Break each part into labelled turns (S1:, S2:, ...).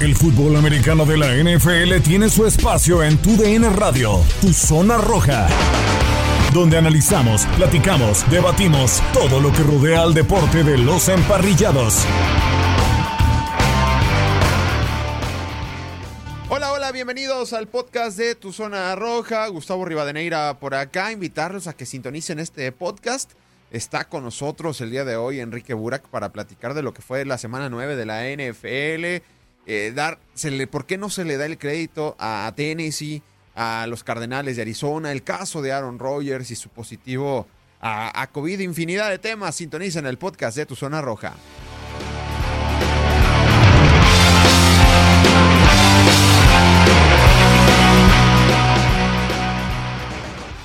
S1: El fútbol americano de la NFL tiene su espacio en Tu DN Radio, Tu Zona Roja, donde analizamos, platicamos, debatimos todo lo que rodea al deporte de los emparrillados.
S2: Hola, hola, bienvenidos al podcast de Tu Zona Roja. Gustavo Rivadeneira por acá. Invitarlos a que sintonicen este podcast. Está con nosotros el día de hoy Enrique Burak para platicar de lo que fue la semana 9 de la NFL eh, dar, ¿por qué no se le da el crédito a Tennessee, a los Cardenales de Arizona, el caso de Aaron Rodgers y su positivo a, a COVID? Infinidad de temas. Sintoniza en el podcast de Tu Zona Roja.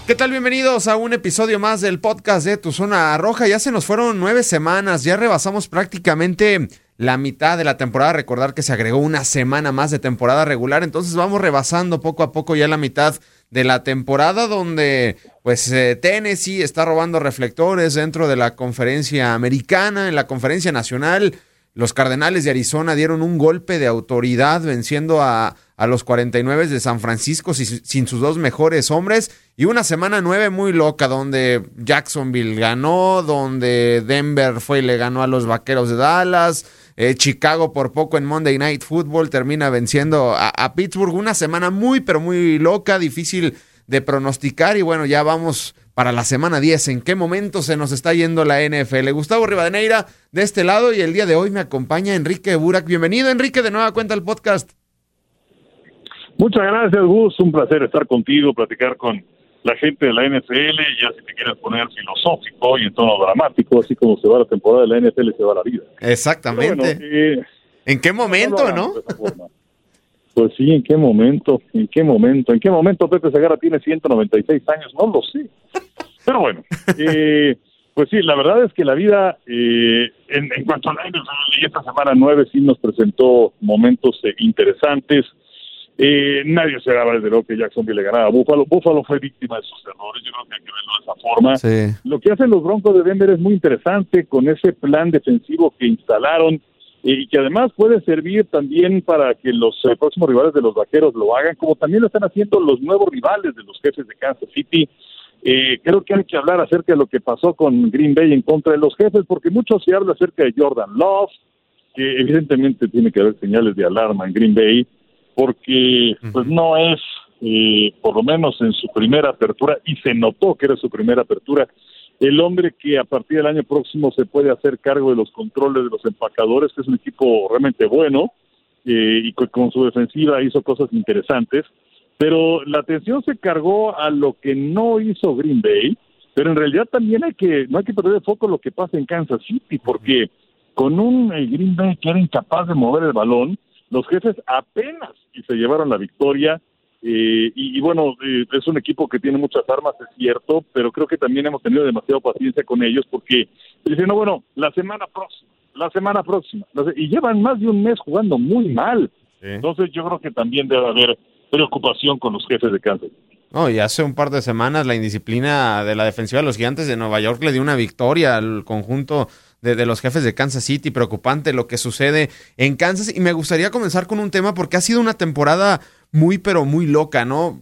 S2: ¿Qué tal? Bienvenidos a un episodio más del podcast de Tu Zona Roja. Ya se nos fueron nueve semanas, ya rebasamos prácticamente la mitad de la temporada. Recordar que se agregó una semana más de temporada regular, entonces vamos rebasando poco a poco ya la mitad de la temporada donde pues eh, Tennessee está robando reflectores dentro de la conferencia americana, en la conferencia nacional. Los Cardenales de Arizona dieron un golpe de autoridad venciendo a, a los 49 de San Francisco sin sus dos mejores hombres. Y una semana nueve muy loca donde Jacksonville ganó, donde Denver fue y le ganó a los Vaqueros de Dallas. Eh, Chicago por poco en Monday Night Football termina venciendo a, a Pittsburgh. Una semana muy, pero muy loca, difícil de pronosticar. Y bueno, ya vamos para la semana 10. ¿En qué momento se nos está yendo la NFL? Gustavo Rivadeneira de este lado y el día de hoy me acompaña Enrique Burak. Bienvenido, Enrique, de nueva cuenta al podcast.
S3: Muchas gracias, Gus. Un placer estar contigo, platicar con la gente de la NFL. Ya si te quieres poner filosófico y en tono dramático, así como se va la temporada de la NFL, se va la vida.
S2: Exactamente. Bueno, eh, ¿En qué momento, no?
S3: Pues sí, ¿en qué momento? ¿En qué momento? ¿En qué momento Pepe Segarra tiene 196 años? No lo sé. Pero bueno, eh, pues sí, la verdad es que la vida, eh, en, en, cuanto a la NFL, esta semana 9 sí nos presentó momentos eh, interesantes. Eh, nadie se daba desde luego que Jacksonville le ganaba a Buffalo. Buffalo fue víctima de sus errores, yo creo que hay que verlo de esa forma.
S2: Sí.
S3: Lo que hacen los Broncos de Denver es muy interesante con ese plan defensivo que instalaron y que además puede servir también para que los eh, próximos rivales de los vaqueros lo hagan, como también lo están haciendo los nuevos rivales de los jefes de Kansas City. Eh, creo que hay que hablar acerca de lo que pasó con Green Bay en contra de los jefes, porque mucho se habla acerca de Jordan Love, que evidentemente tiene que haber señales de alarma en Green Bay, porque pues no es, eh, por lo menos en su primera apertura, y se notó que era su primera apertura, el hombre que a partir del año próximo se puede hacer cargo de los controles de los empacadores, que es un equipo realmente bueno eh, y con su defensiva hizo cosas interesantes, pero la atención se cargó a lo que no hizo Green Bay, pero en realidad también hay que no hay que perder de foco lo que pasa en Kansas City, porque con un eh, Green Bay que era incapaz de mover el balón, los jefes apenas y se llevaron la victoria eh, y, y, bueno, eh, es un equipo que tiene muchas armas, es cierto, pero creo que también hemos tenido demasiada paciencia con ellos porque dicen, no, bueno, la semana próxima, la semana próxima, y llevan más de un mes jugando muy mal. Sí. Entonces yo creo que también debe haber preocupación con los jefes de Kansas.
S2: No, y hace un par de semanas la indisciplina de la defensiva de los gigantes de Nueva York le dio una victoria al conjunto de, los jefes de Kansas City. Preocupante lo que sucede en Kansas. Y me gustaría comenzar con un tema porque ha sido una temporada muy, pero muy loca, ¿no?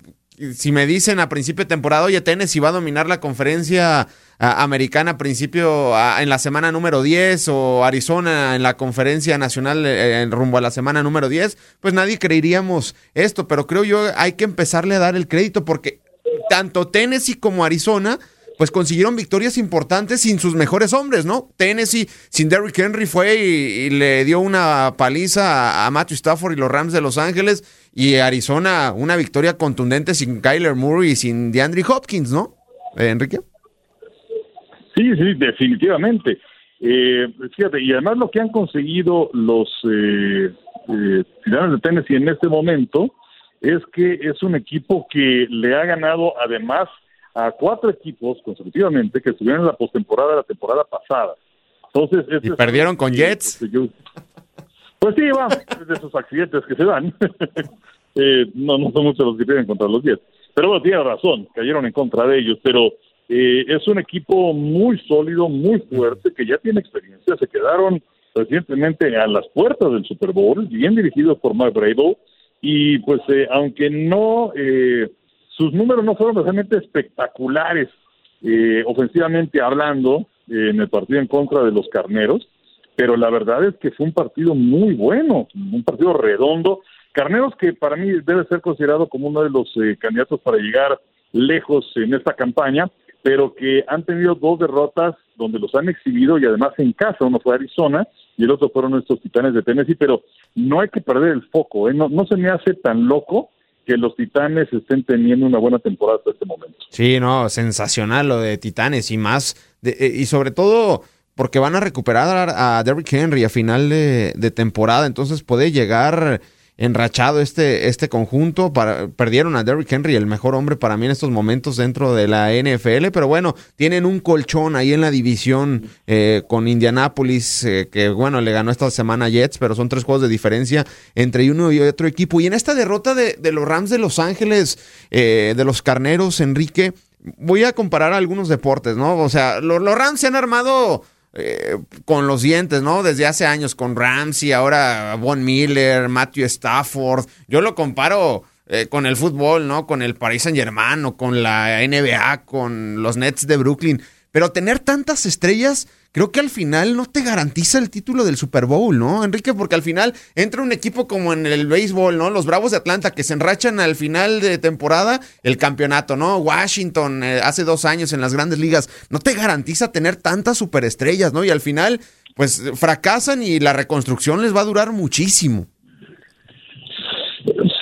S2: Si me dicen a principio de temporada, oye, Tennessee va a dominar la conferencia americana a principio, en la semana número 10, o Arizona en la conferencia nacional eh, en rumbo a la semana número 10, pues nadie creeríamos esto, pero creo yo hay que empezarle a dar el crédito porque tanto Tennessee como Arizona pues consiguieron victorias importantes sin sus mejores hombres, ¿no? Tennessee sin Derrick Henry fue y, le dio una paliza a, Matthew Stafford y los Rams de Los Ángeles y Arizona una victoria contundente sin Kyler Murray y sin DeAndre Hopkins, ¿no? Eh, Enrique.
S3: Sí, sí, definitivamente. Eh, fíjate, y además lo que han conseguido los eh, eh, de Tennessee en este momento es que es un equipo que le ha ganado además a cuatro equipos consecutivamente que estuvieron en la postemporada de la temporada pasada. Entonces,
S2: y perdieron con Jets.
S3: pues sí, va, de esos accidentes que se dan. Eh, no, no son muchos los que pierden contra los Jets. Pero bueno, tiene razón, cayeron en contra de ellos, pero eh, es un equipo muy sólido, muy fuerte, que ya tiene experiencia. Se quedaron recientemente a las puertas del Super Bowl, bien dirigidos por Mark Bravo, y pues eh, aunque no, eh, sus números no fueron realmente espectaculares, eh, ofensivamente hablando, en el partido en contra de los Carneros, pero la verdad es que fue un partido muy bueno, un partido redondo. Carneros que para mí debe ser considerado como uno de los candidatos para llegar lejos en esta campaña, pero que han tenido dos derrotas donde los han exhibido y además en casa, uno fue Arizona y el otro fueron estos Titanes de Tennessee, pero no hay que perder el foco, ¿eh? no, no se me hace tan loco que los Titanes estén teniendo una buena temporada hasta este momento.
S2: Sí, no, sensacional lo de Titanes y más, eh, y sobre todo porque van a recuperar a Derrick Henry a final de, de temporada, entonces puede llegar enrachado este, este conjunto. Perdieron a Derrick Henry, el mejor hombre para mí en estos momentos dentro de la NFL, pero bueno, tienen un colchón ahí en la división eh, con Indianapolis, eh, que bueno, le ganó esta semana a Jets, pero son tres juegos de diferencia entre uno y otro equipo. Y en esta derrota de, de los Rams de Los Ángeles, eh, de los Carneros, Enrique, voy a comparar algunos deportes, ¿no? O sea, los Rams se han armado eh, con los dientes, ¿no? Desde hace años con Ramsey, ahora Von Miller, Matthew Stafford. Yo lo comparo eh, con el fútbol, ¿no? Con el Paris Saint Germain o con la NBA, con los Nets de Brooklyn. Pero tener tantas estrellas, creo que al final no te garantiza el título del Super Bowl, ¿no, Enrique? Porque al final entra un equipo como en el béisbol, ¿no? Los Bravos de Atlanta que se enrachan al final de temporada el campeonato, ¿no? Washington eh, hace dos años en las grandes ligas. No te garantiza tener tantas superestrellas, ¿no? Y al final, pues fracasan y la reconstrucción les va a durar muchísimo.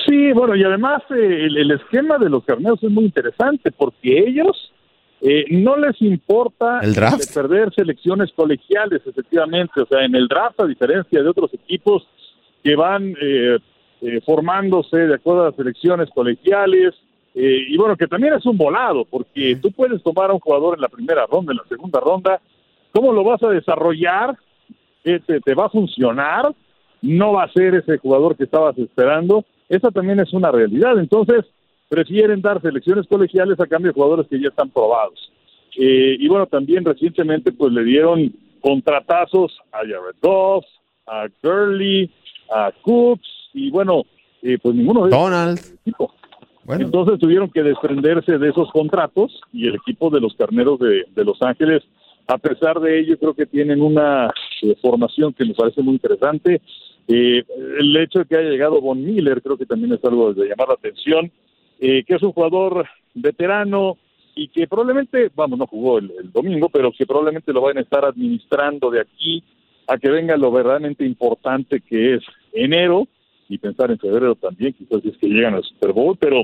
S3: Sí, bueno, y además eh, el, esquema de los carneros es muy interesante porque ellos eh, no les importa
S2: ¿El draft?
S3: perder selecciones colegiales, efectivamente. O sea, en el draft, a diferencia de otros equipos que van eh, eh, formándose de acuerdo a las selecciones colegiales, eh, y bueno, que también es un volado, porque tú puedes tomar a un jugador en la primera ronda, en la segunda ronda, ¿cómo lo vas a desarrollar? ¿Te, te va a funcionar? ¿No va a ser ese jugador que estabas esperando? Esa también es una realidad. Entonces, prefieren dar selecciones colegiales a cambio de jugadores que ya están probados. Eh, y bueno, también recientemente pues le dieron contratazos a Jared Goff, a Gurley, a Cooks y bueno, eh, pues ninguno de
S2: Donald.
S3: Equipo. Bueno. Entonces tuvieron que desprenderse de esos contratos y el equipo de los carneros de, de Los Ángeles, a pesar de ello, creo que tienen una eh, formación que me parece muy interesante. Eh, el hecho de que haya llegado Von Miller creo que también es algo de llamar la atención eh, que es un jugador veterano y que probablemente, vamos, no jugó el, el, domingo, pero que probablemente lo van a estar administrando de aquí a que venga lo verdaderamente importante que es enero y pensar en febrero también, quizás si es que llegan al Super Bowl, pero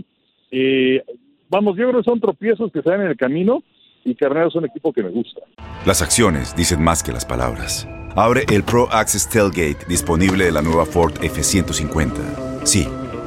S3: eh, vamos, yo creo que son tropiezos que dan en el camino y Carnero es un equipo que me gusta.
S4: Las acciones dicen más que las palabras. Abre el Pro Access Tailgate disponible de la nueva Ford F-150. Sí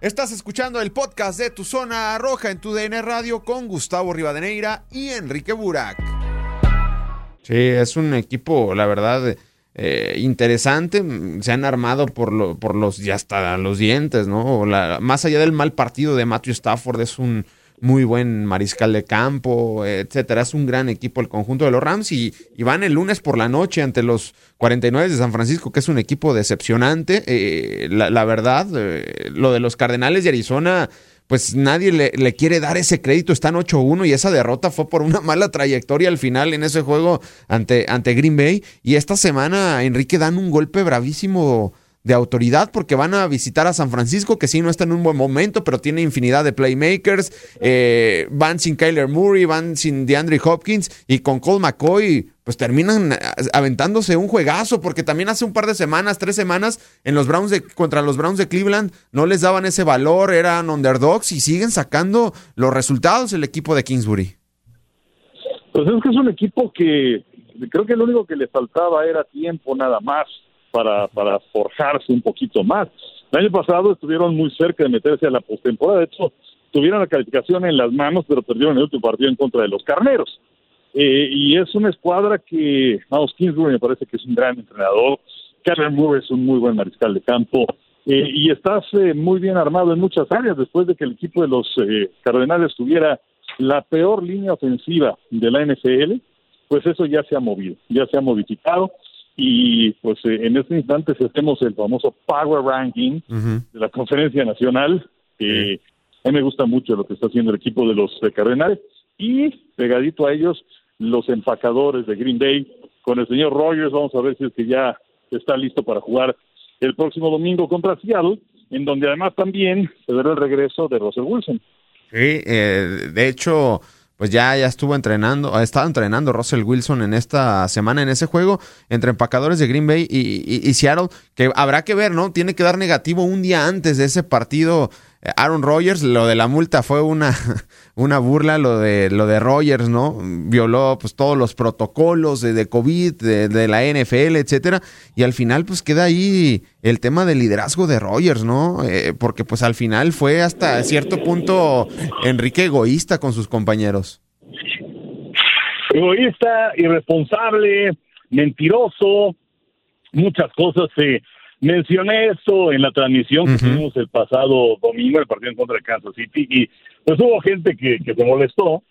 S2: Estás escuchando el podcast de Tu Zona Roja en tu DN Radio con Gustavo Rivadeneira y Enrique Burak. Sí, es un equipo, la verdad, eh, interesante. Se han armado por, lo, por los, ya hasta los dientes, ¿no? Más allá del mal partido de Matthew Stafford, es un muy buen mariscal de campo, etcétera. Es un gran equipo el conjunto de los Rams y, van el lunes por la noche ante los 49 de San Francisco, que es un equipo decepcionante. Eh, la, la, verdad, eh, lo de los Cardenales de Arizona, pues nadie le, le quiere dar ese crédito. Están 8-1 y esa derrota fue por una mala trayectoria al final en ese juego ante, ante Green Bay. Y esta semana, Enrique, dan un golpe bravísimo de autoridad porque van a visitar a San Francisco, que sí no está en un buen momento, pero tiene infinidad de playmakers. Eh, van sin Kyler Murray, van sin DeAndre Hopkins y con Cole McCoy, pues terminan aventándose un juegazo, porque también hace un par de semanas, tres semanas, en los Browns de, contra los Browns de Cleveland, no les daban ese valor, eran underdogs y siguen sacando los resultados el equipo de Kingsbury.
S5: Pues es que es un equipo que creo que lo único que le faltaba era tiempo nada más para, para forjarse un poquito más. El año pasado estuvieron muy cerca de meterse a la postemporada, de hecho, tuvieron la calificación en las manos, pero perdieron el último partido en contra de los carneros. Eh, y es una escuadra que, vamos, Kingsbury me parece que es un gran entrenador, Karen Moore es un muy buen mariscal de campo, eh, y estás eh, muy bien armado en muchas áreas después de que el equipo de los Cardenales tuviera la peor línea ofensiva de la NFL, pues eso ya se ha movido, ya se ha modificado y pues eh, en este instante hacemos el famoso Power Ranking de la Conferencia Nacional, que a mí me gusta mucho lo que está haciendo el equipo de los Cardenales. Y pegadito a ellos los empacadores de Green Bay. Con el señor Rogers, vamos a ver si es que ya está listo para jugar el próximo domingo contra Seattle, en donde además también se verá el regreso de Russell Wilson.
S2: Sí, eh, de hecho, pues ya, ya estuvo entrenando, ha estado entrenando Russell Wilson en esta semana en ese juego entre empacadores de Green Bay y, Seattle, que habrá que ver, ¿no? Tiene que dar negativo un día antes de ese partido. Eh, Aaron Rodgers, lo de la multa fue una, una burla, lo de, lo de Rodgers, ¿no? Violó pues todos los protocolos de, de COVID, de, la NFL, etcétera, y al final pues queda ahí el tema del liderazgo de Rodgers, ¿no? Eh, porque pues al final fue hasta cierto punto Enrique egoísta con sus compañeros.
S3: Egoísta, irresponsable, mentiroso, muchas cosas. Eh, mencioné eso en la transmisión que tuvimos el pasado domingo, el partido en contra de Kansas City, y pues hubo gente que, que se molestó,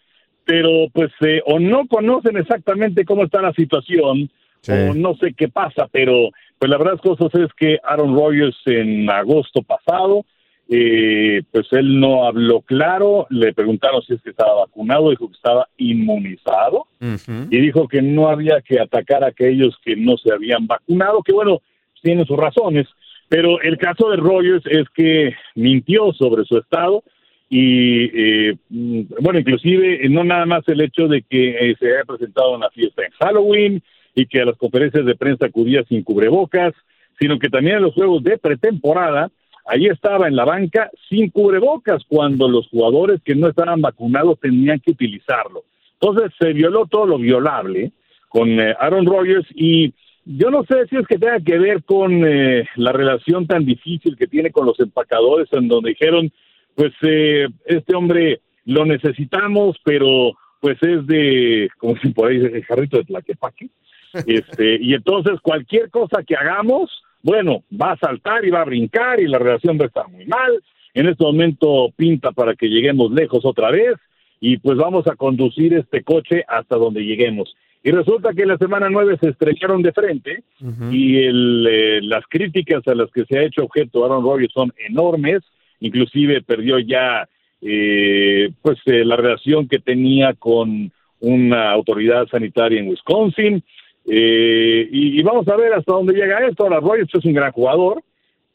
S3: pero pues eh, o no conocen exactamente cómo está la situación, o no sé qué pasa, pero pues la verdad cosas es que Aaron Rodgers en agosto pasado, eh, pues él no habló claro, le preguntaron si es que estaba vacunado, dijo que estaba inmunizado y dijo que no había que atacar a aquellos que no se habían vacunado, que bueno, tiene sus razones, pero el caso de Rodgers es que mintió sobre su estado y eh, mm, bueno, inclusive no nada más el hecho de que eh, se haya presentado una fiesta en Halloween, y que a las conferencias de prensa acudía sin cubrebocas, sino que también en los juegos de pretemporada, ahí estaba en la banca sin cubrebocas cuando los jugadores que no estaban vacunados tenían que utilizarlo. Entonces se violó todo lo violable con eh, Aaron Rodgers y yo no sé si es que tenga que ver con eh, la relación tan difícil que tiene con los empacadores en donde dijeron, pues eh, este hombre lo necesitamos, pero pues es de, como si por ahí, el jarrito de Tlaquepaque, este, y entonces cualquier cosa que hagamos, bueno, va a saltar y va a brincar y la relación va a estar muy mal. En este momento pinta para que lleguemos lejos otra vez y pues vamos a conducir este coche hasta donde lleguemos. Y resulta que la semana nueve se estrellaron de frente y el, eh, las críticas a las que se ha hecho objeto Aaron Rodgers son enormes, inclusive perdió ya eh, pues eh, la relación que tenía con una autoridad sanitaria en Wisconsin, eh, y, vamos a ver hasta dónde llega esto. Ahora, Royce es un gran jugador,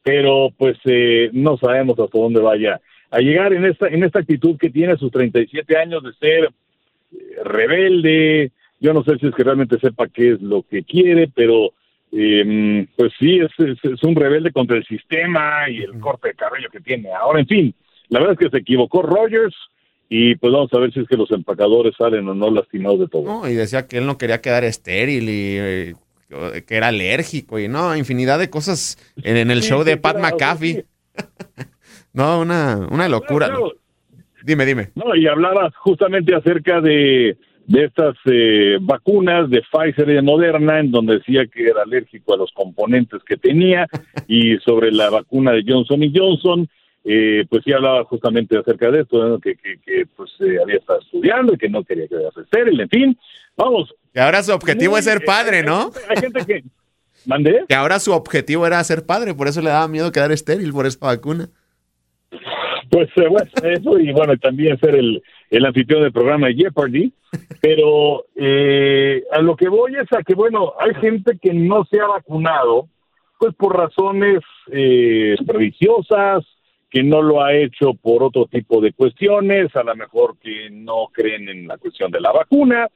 S3: pero pues eh, no sabemos hasta dónde vaya a llegar en esta, en esta actitud que tiene sus 37 años de ser rebelde. Yo no sé si es que realmente sepa qué es lo que quiere, pero em, pues sí, es, es, un rebelde contra el sistema y el corte de cabello que tiene. Ahora, en fin, la verdad es que se equivocó Rogers y pues vamos a ver si es que los empacadores salen o no lastimados de todo.
S2: No, y decía que él no quería quedar estéril y eh, que era alérgico y no, infinidad de cosas en, el show de Pat McAfee. no, una, una locura. Dime, dime.
S3: No, y hablabas justamente acerca de, de estas eh, vacunas de Pfizer y de Moderna, en donde decía que era alérgico a los componentes que tenía, y sobre la vacuna de Johnson y Johnson, eh, pues sí hablaba justamente acerca de esto, que, que, pues eh, había estado estudiando y que no quería quedarse estéril, en fin, vamos.
S2: Que ahora su objetivo es ser padre, ¿no?
S3: Hay, gente que... ¿Mandé?
S2: Que ahora su objetivo era ser padre, por eso le daba miedo quedar estéril por esta vacuna.
S3: Pues eh, bueno, eso y bueno, también ser el, el anfitrión del programa de Jeopardy, pero a lo que voy es a que, bueno, hay gente que no se ha vacunado pues por razones eh, religiosas, que no lo ha hecho por otro tipo de cuestiones, a lo mejor que no creen en la cuestión de la vacuna,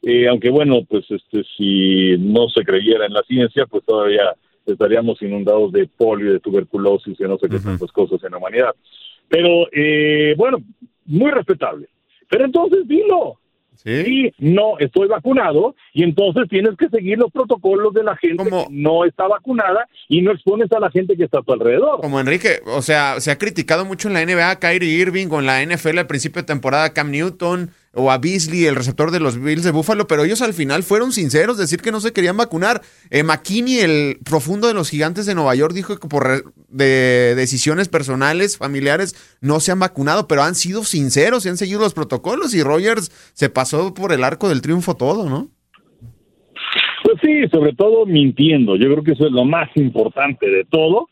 S3: eh, aunque bueno, pues este si no se creyera en la ciencia, pues todavía estaríamos inundados de polio, de tuberculosis y no sé qué tantas cosas en la humanidad. Pero eh, bueno, muy respetable. Pero entonces dilo, ¿Sí? no estoy vacunado y entonces tienes que seguir los protocolos de la gente que no está vacunada y no expones a la gente que está a tu alrededor.
S2: Como Enrique, o sea, se ha criticado mucho en la NBA Kyrie Irving o en la NFL al principio de temporada Cam Newton o a Beasley, el receptor de los Bills de Buffalo, pero ellos al final fueron sinceros, decir que no se querían vacunar. Eh, McKinney, el profundo de los gigantes de Nueva York, dijo que por de decisiones personales, familiares, no se han vacunado, pero han sido sinceros y han seguido los protocolos y Rogers se pasó por el arco del triunfo todo, ¿no?
S3: Pues sí, sobre todo mintiendo. Yo creo que eso es lo más importante de todo.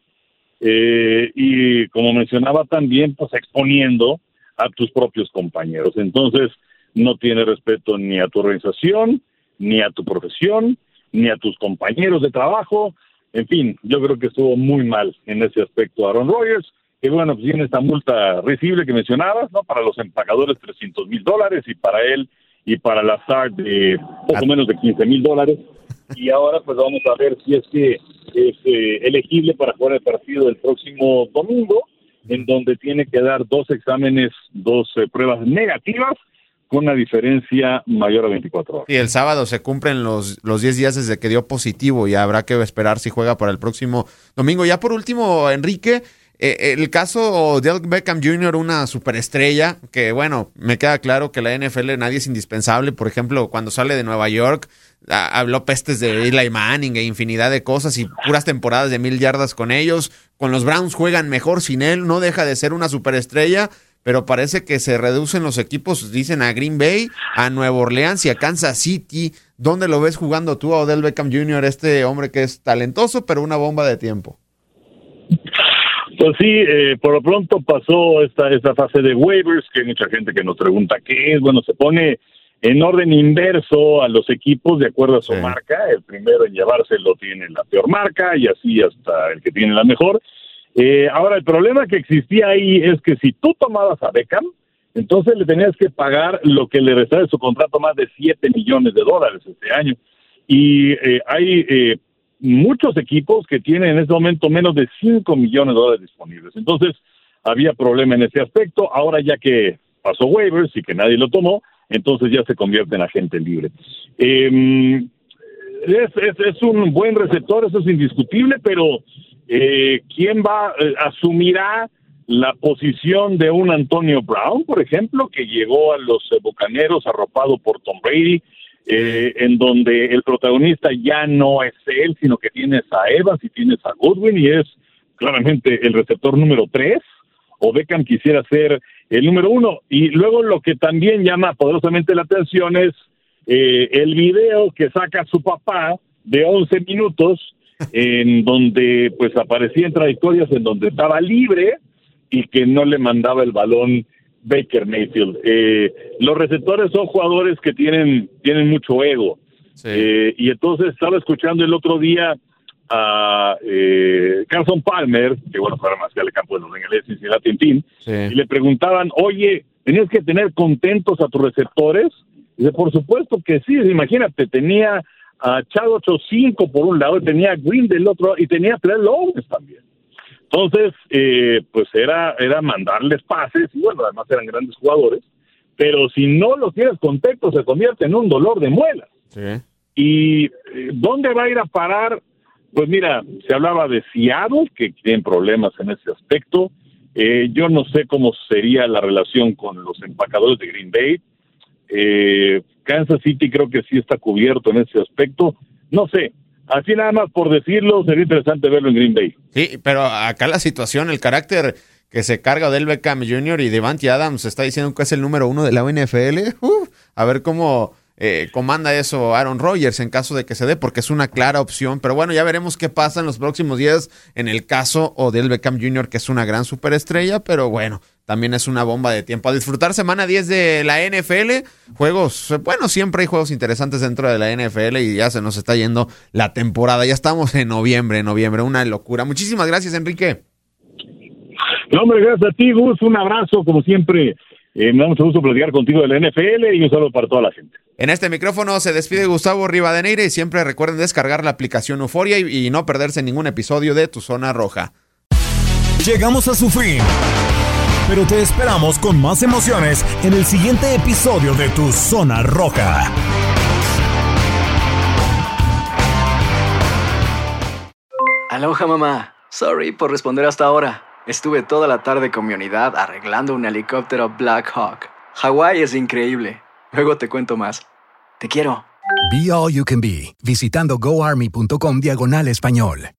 S3: Eh, y como mencionaba también, pues exponiendo a tus propios compañeros. Entonces, no tiene respeto ni a tu organización, ni a tu profesión, ni a tus compañeros de trabajo. En fin, yo creo que estuvo muy mal en ese aspecto Aaron Rodgers. Que bueno, pues tiene esta multa recible que mencionabas, ¿no? Para los empacadores 300 mil dólares y para él y para la SAR de poco menos de 15 mil dólares. Y ahora pues vamos a ver si es que es eh, elegible para jugar el partido del próximo domingo en donde tiene que dar dos exámenes, dos eh, pruebas negativas con una diferencia mayor a 24 horas.
S2: Y el sábado se cumplen los, los 10 días desde que dio positivo y habrá que esperar si juega para el próximo domingo. Ya por último, Enrique, eh, el caso de Beckham Jr., una superestrella, que bueno, me queda claro que la NFL nadie es indispensable. Por ejemplo, cuando sale de Nueva York, habló pestes de Eli Manning e infinidad de cosas y puras temporadas de mil yardas con ellos. Con los Browns juegan mejor sin él, no deja de ser una superestrella, pero parece que se reducen los equipos, dicen a Green Bay, a Nueva Orleans y a Kansas City. ¿Dónde lo ves jugando tú a Odell Beckham Jr., este hombre que es talentoso, pero una bomba de tiempo?
S3: Pues sí, eh, por lo pronto pasó esta, esta fase de waivers, que hay mucha gente que nos pregunta qué es. Bueno, se pone en orden inverso a los equipos de acuerdo a su marca. El primero en llevárselo tiene la peor marca y así hasta el que tiene la mejor. Eh, ahora, el problema que existía ahí es que si tú tomabas a Beckham, entonces le tenías que pagar lo que le restaba de su contrato, más de 7 millones de dólares este año. Y eh, hay eh, muchos equipos que tienen en este momento menos de 5 millones de dólares disponibles. Entonces, había problema en ese aspecto. Ahora ya que pasó waivers y que nadie lo tomó, entonces ya se convierte en agente libre. Em, es, un buen receptor, eso es indiscutible, pero eh, ¿quién va, eh, asumirá la posición de un Antonio Brown, por ejemplo, que llegó a los eh, Bucaneros arropado por Tom Brady, en donde el protagonista ya no es él, sino que tienes a Evans y tienes a Goodwin y es claramente el receptor número tres? ¿O Beckham quisiera ser el número uno. Y luego lo que también llama poderosamente la atención es eh, el video que saca su papá de 11 minutos, en donde pues aparecía en trayectorias en donde estaba libre y que no le mandaba el balón Baker Mayfield. Eh, los receptores son jugadores que tienen, tienen mucho ego. Eh, y entonces estaba escuchando el otro día a eh, Carson Palmer, que bueno, fue más que al campo de los Bengalés Cincinnati en y le preguntaban, oye, ¿tenías que tener contentos a tus receptores? Y dice, por supuesto que sí, imagínate, tenía a Chad 8-5 por un lado, y tenía a Green del otro, y tenía a tres Lowes también. Entonces, eh, pues era, era mandarles pases, y bueno, además eran grandes jugadores, pero si no los tienes contentos, se convierte en un dolor de muelas. ¿Y eh, dónde va a ir a parar pues mira, se hablaba de Seattle, que tienen problemas en ese aspecto. Eh, yo no sé cómo sería la relación con los empacadores de Green Bay. Eh, Kansas City creo que sí está cubierto en ese aspecto. No sé, así nada más por decirlo, sería interesante verlo en Green Bay.
S2: Sí, pero acá la situación, el carácter que se carga del Beckham Jr. y Devante Adams está diciendo que es el número uno de la NFL. a ver cómo eh, comanda eso Aaron Rodgers en caso de que se dé, porque es una clara opción. Pero bueno, ya veremos qué pasa en los próximos días en el caso Odell Beckham Jr., que es una gran superestrella, pero bueno, también es una bomba de tiempo. A disfrutar semana 10 de la NFL, juegos, bueno, siempre hay juegos interesantes dentro de la NFL y ya se nos está yendo la temporada. Ya estamos en noviembre, noviembre, una locura. Muchísimas gracias, Enrique.
S3: No, hombre, gracias a ti, Gus. Un abrazo, como siempre. Eh, me da mucho gusto platicar contigo de la NFL y un saludo para toda la gente.
S2: En este micrófono se despide Gustavo Rivadeneira y siempre recuerden descargar la aplicación Euforia y, y no perderse ningún episodio de Tu Zona Roja.
S1: Llegamos a su fin, pero te esperamos con más emociones en el siguiente episodio de Tu Zona Roja.
S6: Aloha mamá. Sorry por responder hasta ahora. Estuve toda la tarde con mi unidad arreglando un helicóptero Black Hawk. Hawái es increíble. Luego te cuento más. Te quiero.
S7: Be All You Can Be, visitando goarmy.com diagonal español.